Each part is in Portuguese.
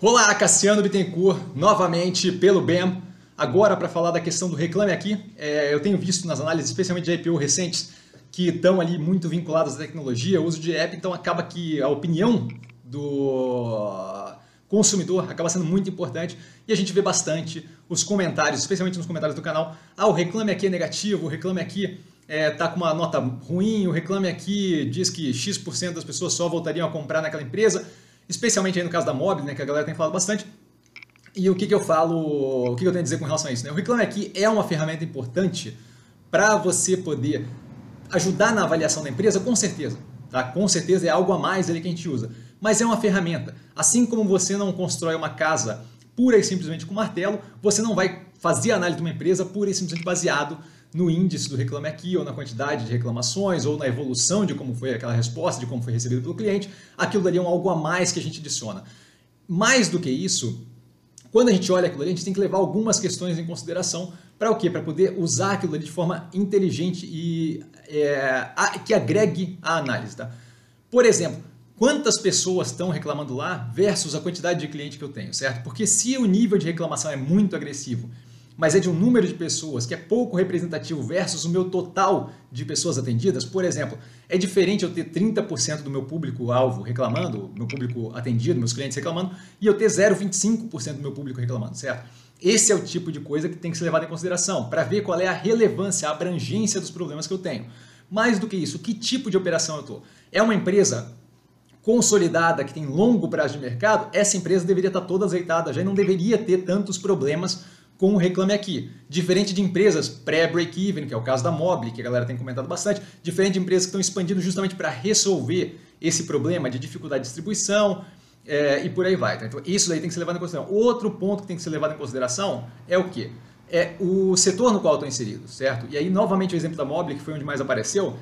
Olá, Cassiano Bittencourt, novamente pelo BEM. Agora, para falar da questão do Reclame Aqui, é, eu tenho visto nas análises, especialmente de IPO recentes, que estão ali muito vinculadas à tecnologia, uso de app, então acaba que a opinião do consumidor acaba sendo muito importante e a gente vê bastante os comentários, especialmente nos comentários do canal. Ah, o Reclame Aqui é negativo, o Reclame Aqui é, tá com uma nota ruim, o Reclame Aqui diz que X% das pessoas só voltariam a comprar naquela empresa especialmente aí no caso da Mobile, né, que a galera tem falado bastante. E o que, que eu falo, o que, que eu tenho a dizer com relação a isso? Né? O Reclame Aqui é uma ferramenta importante para você poder ajudar na avaliação da empresa, com certeza. Tá? Com certeza é algo a mais ali que a gente usa. Mas é uma ferramenta. Assim como você não constrói uma casa pura e simplesmente com martelo, você não vai fazer análise de uma empresa pura e simplesmente baseado no índice do Reclame Aqui, ou na quantidade de reclamações, ou na evolução de como foi aquela resposta, de como foi recebido pelo cliente, aquilo daria um algo a mais que a gente adiciona. Mais do que isso, quando a gente olha aquilo ali, a gente tem que levar algumas questões em consideração para o quê? Para poder usar aquilo ali de forma inteligente e é, a, que agregue a análise. Tá? Por exemplo, quantas pessoas estão reclamando lá versus a quantidade de cliente que eu tenho, certo? Porque se o nível de reclamação é muito agressivo mas é de um número de pessoas que é pouco representativo versus o meu total de pessoas atendidas, por exemplo, é diferente eu ter 30% do meu público-alvo reclamando, meu público atendido, meus clientes reclamando, e eu ter 0,25% do meu público reclamando, certo? Esse é o tipo de coisa que tem que ser levado em consideração para ver qual é a relevância, a abrangência dos problemas que eu tenho. Mais do que isso, que tipo de operação eu estou? É uma empresa consolidada, que tem longo prazo de mercado, essa empresa deveria estar toda azeitada, já não deveria ter tantos problemas com o Reclame Aqui. Diferente de empresas pré-break-even, que é o caso da Mobile, que a galera tem comentado bastante, diferente de empresas que estão expandindo justamente para resolver esse problema de dificuldade de distribuição é, e por aí vai. Então, isso daí tem que ser levado em consideração. Outro ponto que tem que ser levado em consideração é o quê? É o setor no qual eu estou inserido, certo? E aí, novamente, o exemplo da Mobile, que foi onde mais apareceu,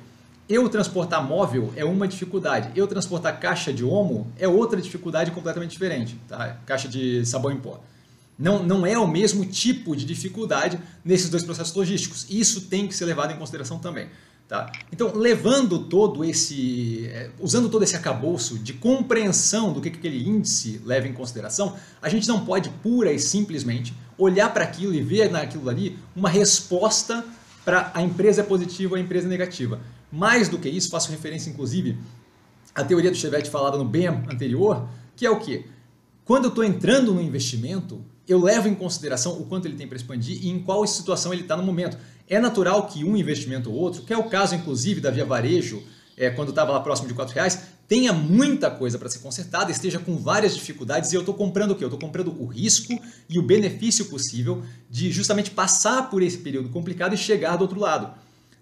eu transportar móvel é uma dificuldade. Eu transportar caixa de homo é outra dificuldade completamente diferente. Tá? Caixa de sabão em pó. Não, não é o mesmo tipo de dificuldade nesses dois processos logísticos. Isso tem que ser levado em consideração também. Tá? Então, levando todo esse, é, usando todo esse acabouço de compreensão do que, que aquele índice leva em consideração, a gente não pode pura e simplesmente olhar para aquilo e ver naquilo ali uma resposta para a empresa é positiva ou a empresa é negativa. Mais do que isso, faço referência inclusive à teoria do Chevette falada no BEM anterior, que é o que? Quando eu estou entrando no investimento, eu levo em consideração o quanto ele tem para expandir e em qual situação ele está no momento. É natural que um investimento ou outro, que é o caso inclusive da Via Varejo, é, quando estava lá próximo de R$ reais, tenha muita coisa para ser consertada, esteja com várias dificuldades e eu estou comprando o quê? Eu estou comprando o risco e o benefício possível de justamente passar por esse período complicado e chegar do outro lado.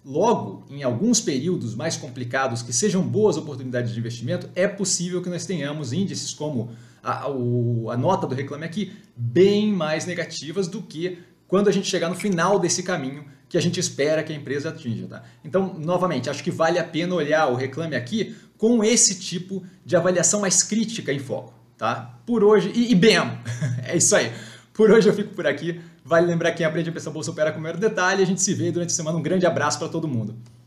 Logo, em alguns períodos mais complicados que sejam boas oportunidades de investimento, é possível que nós tenhamos índices como a, o, a nota do Reclame Aqui bem mais negativas do que quando a gente chegar no final desse caminho que a gente espera que a empresa atinja. Tá? Então, novamente, acho que vale a pena olhar o Reclame Aqui com esse tipo de avaliação mais crítica em foco. Tá? Por hoje, e, e bem, é isso aí. Por hoje eu fico por aqui. Vale lembrar que quem aprende a pensar bolsa opera com o maior detalhe. A gente se vê durante a semana. Um grande abraço para todo mundo.